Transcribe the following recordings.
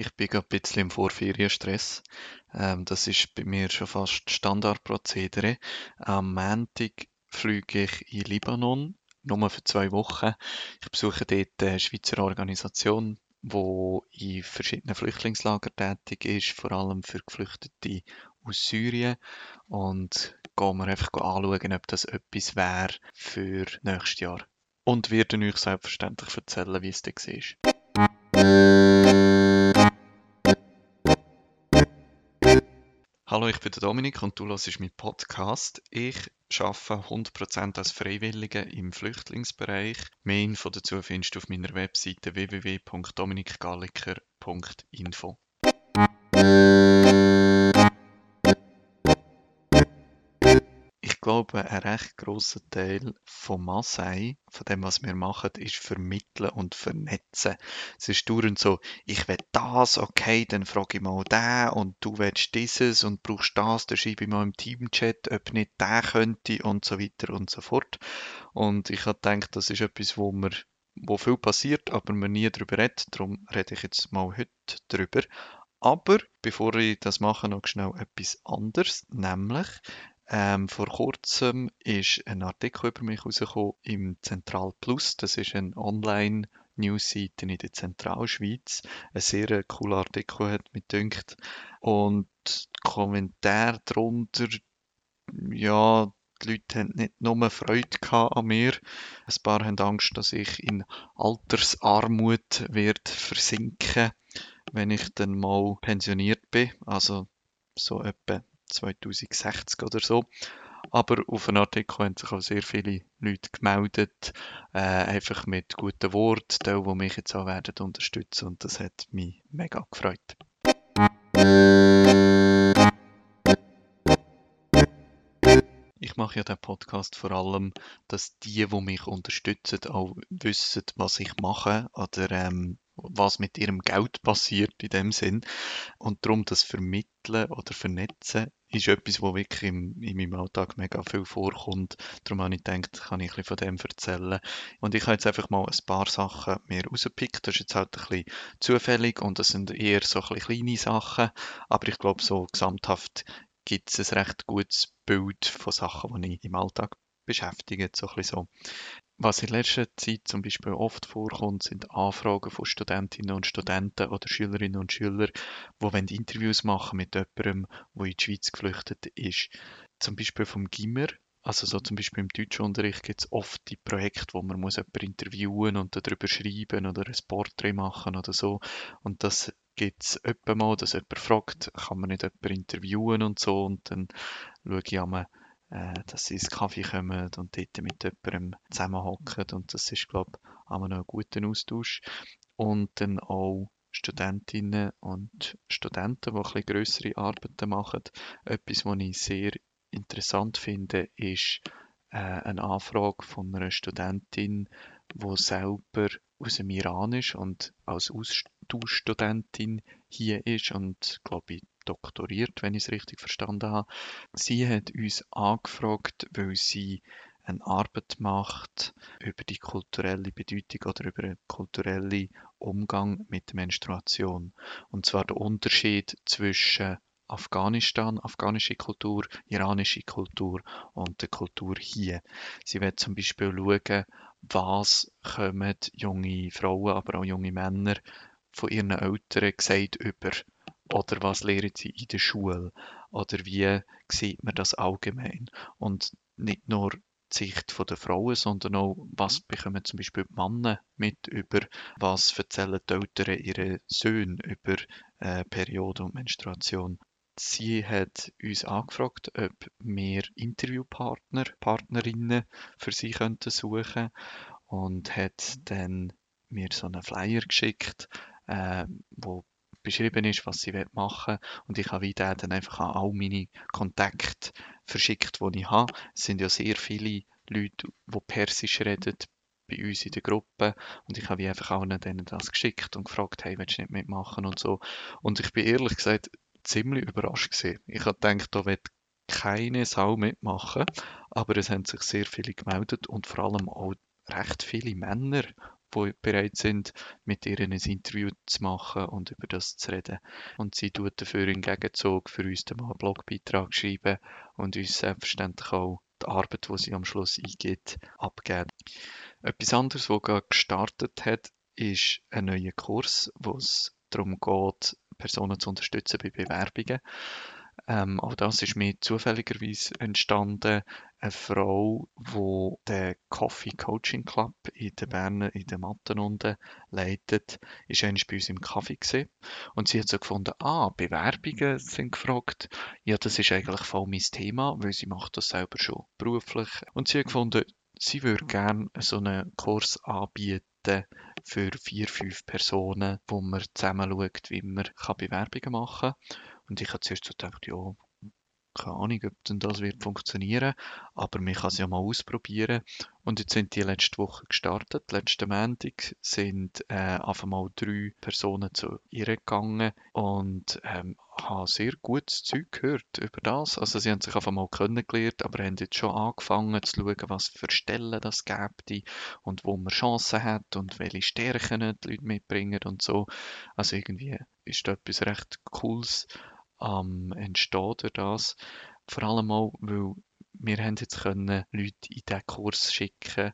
Ich bin gerade ein bisschen im Vorferienstress. Ähm, das ist bei mir schon fast Standardprozedere. Am Montag fliege ich in Libanon, nur für zwei Wochen. Ich besuche dort eine Schweizer Organisation, wo in verschiedenen Flüchtlingslagern tätig ist, vor allem für Geflüchtete aus Syrien. Und gehen wir einfach anschauen, ob das etwas wäre für nächstes Jahr. Und werde euch selbstverständlich erzählen, wie es da war. Hallo, ich bin der Dominik und du hörst meinen Podcast. Ich arbeite 100% als Freiwillige im Flüchtlingsbereich. Mehr Info dazu findest du auf meiner Webseite www.dominikgalliker.info. glaube, ein recht grosser Teil vom Masei, von dem, was wir machen, ist vermitteln und vernetzen. Es ist dauernd so, ich will das, okay, dann frage ich mal den und du willst dieses und brauchst das, dann schreibe ich mal im Teamchat, ob nicht der könnte und so weiter und so fort. Und ich habe gedacht, das ist etwas, wo mir wo viel passiert, aber man nie darüber redet. Darum rede ich jetzt mal heute darüber. Aber bevor ich das mache, noch schnell etwas anderes, nämlich ähm, vor kurzem ist ein Artikel über mich rausgekommen im Zentral Plus. Das ist eine Online-News-Seite in der Zentralschweiz. Ein sehr cooler Artikel hat mich gedacht. Und Kommentare darunter, ja, die Leute haben nicht nur Freude an mir. Ein paar haben Angst, dass ich in Altersarmut werde versinken, wenn ich dann mal pensioniert bin. Also so etwa 2060 oder so. Aber auf einen Artikel haben sich auch sehr viele Leute gemeldet, äh, einfach mit guten Worten, die, die mich jetzt auch werden unterstützen und das hat mich mega gefreut. Ich mache ja den Podcast vor allem, dass die, die mich unterstützen, auch wissen, was ich mache oder ähm, was mit ihrem Geld passiert in dem Sinn. Und darum das Vermitteln oder Vernetzen ist etwas, was wirklich im, in meinem Alltag mega viel vorkommt. Darum habe ich gedacht, kann ich ein bisschen von dem erzählen. Und ich habe jetzt einfach mal ein paar Sachen mir rausgepickt. Das ist jetzt halt ein bisschen zufällig und das sind eher so ein bisschen kleine Sachen. Aber ich glaube, so gesamthaft gibt es ein recht gutes Bild von Sachen, die ich im Alltag beschäftige. So ein bisschen so. Was in letzter Zeit zum Beispiel oft vorkommt, sind Anfragen von Studentinnen und Studenten oder Schülerinnen und Schülern, die Interviews machen mit jemandem, der in die Schweiz geflüchtet ist. Zum Beispiel vom Gimmer, also so zum Beispiel im Deutschunterricht gibt es oft die Projekte, wo man muss jemanden interviewen und darüber schreiben oder ein Porträt machen oder so. Und das gibt es mal, dass jemand fragt, kann man nicht jemanden interviewen und so. Und dann schaue ich einmal, äh, dass sie ins Kaffee kommen und dort mit jemandem zusammenhocken. Und das ist, glaube ich, auch noch ein guter Austausch. Und dann auch Studentinnen und Studenten, die ein bisschen grössere Arbeiten machen. Etwas, was ich sehr interessant finde, ist äh, eine Anfrage von einer Studentin, die selber aus dem Iran ist und als Austauschstudentin hier ist und, glaube ich, doktoriert, wenn ich es richtig verstanden habe. Sie hat uns angefragt, weil sie eine Arbeit macht über die kulturelle Bedeutung oder über den kulturellen Umgang mit der Menstruation. Und zwar der Unterschied zwischen Afghanistan, afghanische Kultur, iranische Kultur und der Kultur hier. Sie wird zum Beispiel schauen, was kommen junge Frauen, aber auch junge Männer von ihren Eltern gesagt über oder was lehren sie in der Schule? Oder wie sieht man das allgemein? Und nicht nur die Sicht der Frauen, sondern auch, was bekommen zum Beispiel die Männer mit über, was erzählen die Eltern ihren Söhnen über äh, Periode und Menstruation. Sie hat uns angefragt, ob wir Interviewpartner, Partnerinnen für sie könnten suchen und hat dann mir so einen Flyer geschickt, äh, wo beschrieben ist, was sie machen will. Und ich habe wieder dann einfach an all meine Kontakte verschickt, die ich habe. Es sind ja sehr viele Leute, die Persisch reden bei uns in der Gruppe und ich habe einfach allen denen das geschickt und gefragt, hey, willst du nicht mitmachen und so. Und ich bin ehrlich gesagt ziemlich überrascht gewesen. Ich habe gedacht, da wird keine Sau mitmachen, aber es haben sich sehr viele gemeldet und vor allem auch recht viele Männer, die bereit sind, mit ihr ein Interview zu machen und über das zu reden. Und sie tut dafür im Gegenzug für uns mal einen Blogbeitrag schreiben und uns selbstverständlich auch die Arbeit, die sie am Schluss eingeht, abgeben. Etwas anderes, was gerade gestartet hat, ist ein neuer Kurs, wo es darum geht, Personen zu unterstützen bei Bewerbungen. Ähm, auch das ist mir zufälligerweise entstanden. Eine Frau, die den Coffee Coaching Club in der Berner, in der Matten unten leitet, ist eigentlich bei uns im Kaffee gesehen. Und sie hat so gefunden, ah, Bewerbungen sind gefragt. Ja, das ist eigentlich voll mein Thema, weil sie macht das selber schon beruflich. Und sie hat gefunden, sie würde gerne so einen Kurs anbieten für vier, fünf Personen, wo man zusammen schaut, wie man Bewerbungen machen kann. Und ich habe zuerst so gedacht, ja, keine Ahnung, ob denn das wird funktionieren, aber man kann es ja mal ausprobieren. Und jetzt sind die letzte Woche gestartet. Letzten Montag sind äh, einfach mal drei Personen zu ihr gegangen und ähm, habe sehr gutes Zeug gehört über das. Also sie haben sich einfach mal kennengelernt, aber haben jetzt schon angefangen zu schauen, was für Stellen das gibt und wo man Chancen hat und welche Stärken die Leute mitbringen und so. Also irgendwie ist da etwas recht Cooles am durch das. Vor allem auch, weil wir haben jetzt können Leute in diesen Kurs schicken,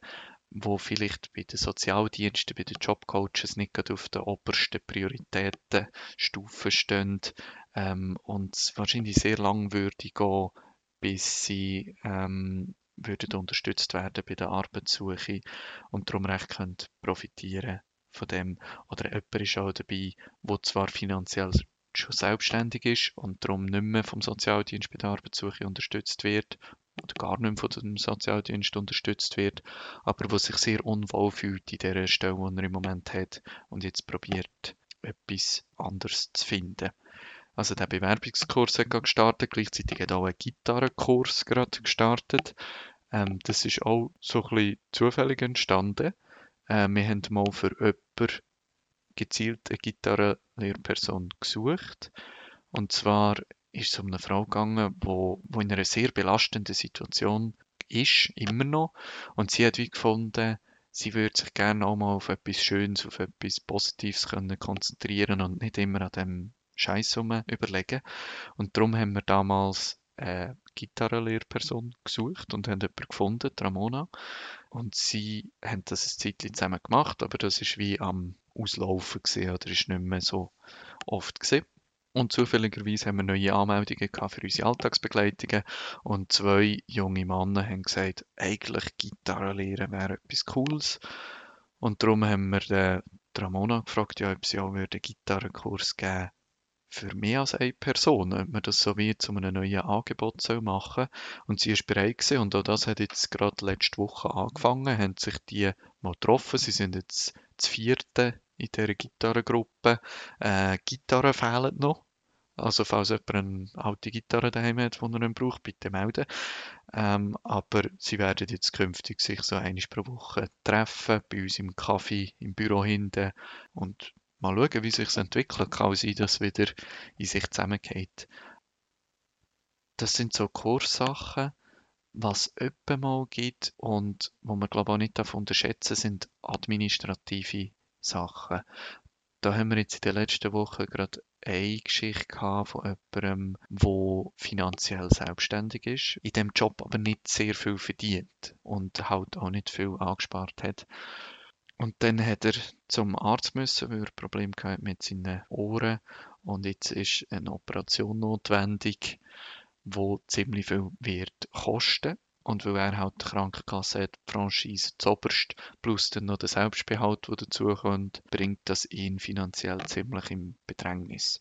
wo vielleicht bei den Sozialdiensten, bei den Jobcoaches nicht gerade auf der obersten Prioritätenstufe stehen ähm, und wahrscheinlich sehr lang würde gehen, bis sie ähm, würden unterstützt werden bei der Arbeitssuche und darum recht können profitieren von dem. Oder jemand ist auch dabei, wo zwar finanziell schon selbstständig ist und darum nicht mehr vom Sozialdienst bei der Arbeitssuche unterstützt wird oder gar nicht mehr von dem Sozialdienst unterstützt wird, aber wo sich sehr unwohl fühlt in der Stelle, die er im Moment hat und jetzt probiert, etwas anderes zu finden. Also der Bewerbungskurs hat gerade gestartet, gleichzeitig hat auch ein Gitarrenkurs gerade gestartet. Ähm, das ist auch so ein bisschen zufällig entstanden. Äh, wir haben mal für jemanden gezielt eine Gitarrenlehrperson gesucht. Und zwar ist es um eine Frau gegangen, wo, wo in einer sehr belastenden Situation ist, immer noch. Und sie hat wie gefunden, sie würde sich gerne auch mal auf etwas Schönes, auf etwas Positives können konzentrieren und nicht immer an dem Scheiß überlegen. Und darum haben wir damals eine Gitarrenlehrperson gesucht und haben jemanden gefunden, Ramona. Und sie haben das ein Zeitchen zusammen gemacht, aber das ist wie am Auslaufen gesehen oder ist nicht mehr so oft gesehen. Und zufälligerweise haben wir neue Anmeldungen für unsere Alltagsbegleitungen und zwei junge Männer haben gesagt, eigentlich Gitarre lernen wäre etwas Cooles. Und darum haben wir den Ramona gefragt, ja, ob sie auch einen Gitarrenkurs geben für mehr als eine Person, ob man das so wie zu einem neuen Angebot soll machen Und sie ist bereit gewesen, und auch das hat jetzt gerade letzte Woche angefangen, haben sich die mal getroffen. Sie sind jetzt das vierte in dieser Gitarrengruppe. Äh, Gitarren fehlen noch. Also falls jemand eine alte Gitarre daheim hat, die er nicht braucht, bitte melden. Ähm, aber sie werden jetzt künftig sich so einmal pro Woche treffen, bei uns im Kaffee, im Büro hinten und mal schauen, wie sich entwickelt. Kann sein, dass es wieder in sich zusammengeht. Das sind so Kurssachen. Was öppe mal gibt und wo man glaube ich auch nicht darf unterschätzen, sind administrative Sachen. Da haben wir jetzt in den letzten Wochen gerade eine Geschichte von jemandem, der finanziell selbstständig ist, in dem Job aber nicht sehr viel verdient und halt auch nicht viel angespart hat. Und dann hat er zum Arzt müssen, weil er Probleme gehabt mit seinen Ohren und jetzt ist eine Operation notwendig, wo ziemlich viel wird kosten. Und weil er halt die Krankenkasse hat, die Franchise zoberst, plus dann noch der Selbstbehalt, der dazukommt, bringt das ihn finanziell ziemlich im Bedrängnis.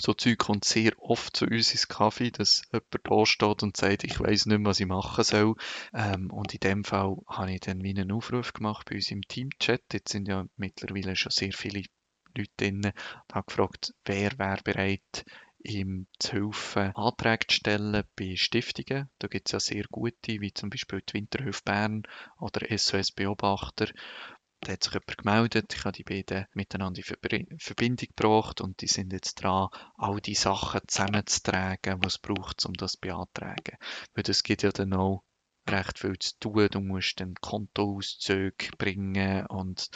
So Zeug kommt sehr oft zu uns ins Kaffee, dass jemand da steht und sagt, ich weiß nicht mehr, was ich machen soll. Ähm, und in dem Fall habe ich dann wie einen Aufruf gemacht bei uns im Teamchat. Jetzt sind ja mittlerweile schon sehr viele Leute drin. Ich habe gefragt, wer wäre bereit, ihm zu helfen, Anträge zu stellen bei Stiftungen. Da gibt es ja sehr gute, wie zum Beispiel die Winterhöfe Bern oder SOS Beobachter. Da hat sich jemand gemeldet, ich habe die beiden miteinander in Verbindung gebracht und die sind jetzt dran, all die Sachen zusammenzutragen, die es braucht, um das zu beantragen. Weil es gibt ja dann auch recht viel zu tun. Du musst dann Kontoauszüge bringen und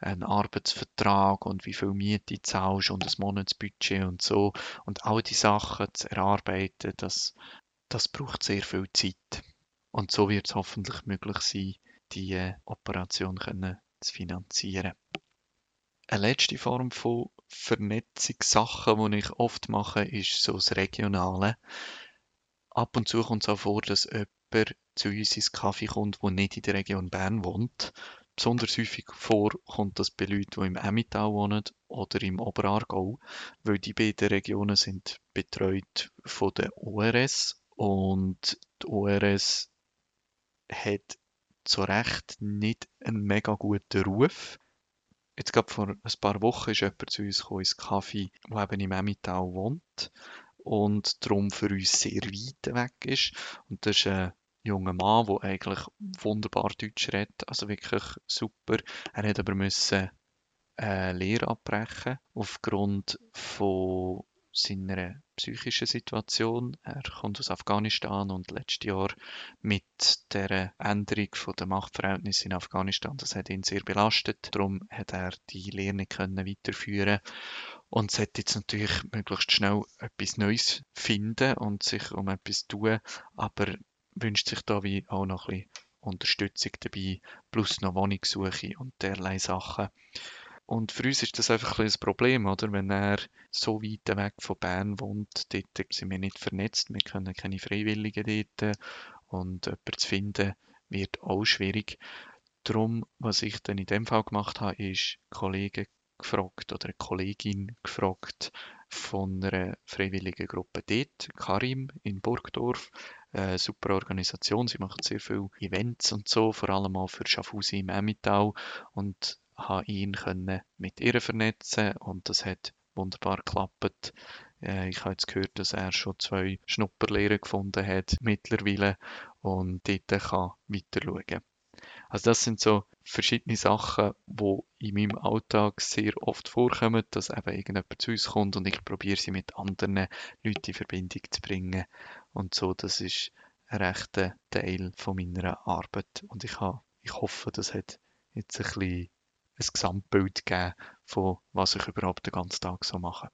einen Arbeitsvertrag und wie viel Miete zahlst und ein Monatsbudget und so. Und all die Sachen zu erarbeiten, das, das braucht sehr viel Zeit. Und so wird es hoffentlich möglich sein, die äh, Operation können zu finanzieren. Eine letzte Form von Vernetzungssachen, die ich oft mache, ist so das Regionale. Ab und zu kommt es auch vor, dass jemand zu uns ins Kaffee kommt, der nicht in der Region Bern wohnt. Besonders häufig vor kommt das bei Leuten, die im Emmental wohnen oder im Oberaargau, weil die beiden Regionen sind betreut von der ORS und die ORS hat zu Recht nicht einen mega guten Ruf. Jetzt gerade vor ein paar Wochen ist jemand zu uns gekommen, ins Kaffee, der eben im Emmental wohnt und darum für uns sehr weit weg ist. Und das ist ein junger Mann, der eigentlich wunderbar Deutsch redet, also wirklich super. Er hat aber müssen eine Lehre abbrechen aufgrund von seiner psychischen Situation. Er kommt aus Afghanistan und letztes Jahr mit der Änderung der Machtverhältnisse in Afghanistan, das hat ihn sehr belastet. Darum hat er die Lehre nicht können weiterführen und sollte jetzt natürlich möglichst schnell etwas Neues finden und sich um etwas tun, aber wünscht sich da wie auch noch ein bisschen Unterstützung dabei, plus noch Wohnungssuche und derlei Sachen. Und für uns ist das einfach ein, ein Problem, oder? Wenn er so weit weg von Bern wohnt, dort sind wir nicht vernetzt, wir können keine Freiwilligen dort und jemanden zu finden wird auch schwierig. Darum, was ich dann in dem Fall gemacht habe, ist Kollegen gefragt oder eine Kollegin gefragt von einer freiwilligen Gruppe dort, Karim in Burgdorf. Eine super Organisation, sie machen sehr viele Events und so, vor allem auch für Schaffhausen im Emmental und habe ihn können mit ihr vernetzen und das hat wunderbar geklappt. Äh, ich habe jetzt gehört, dass er schon zwei Schnupperlehrer gefunden hat mittlerweile und dort kann weiter schauen. Also das sind so verschiedene Sachen, die in meinem Alltag sehr oft vorkommen, dass eben irgendjemand zu uns kommt und ich probiere sie mit anderen Leuten in Verbindung zu bringen. Und so, das ist ein rechter Teil von meiner Arbeit. Und ich, habe, ich hoffe, das hat jetzt ein bisschen ein Gesamtbild geben von was ich überhaupt den ganzen Tag so mache.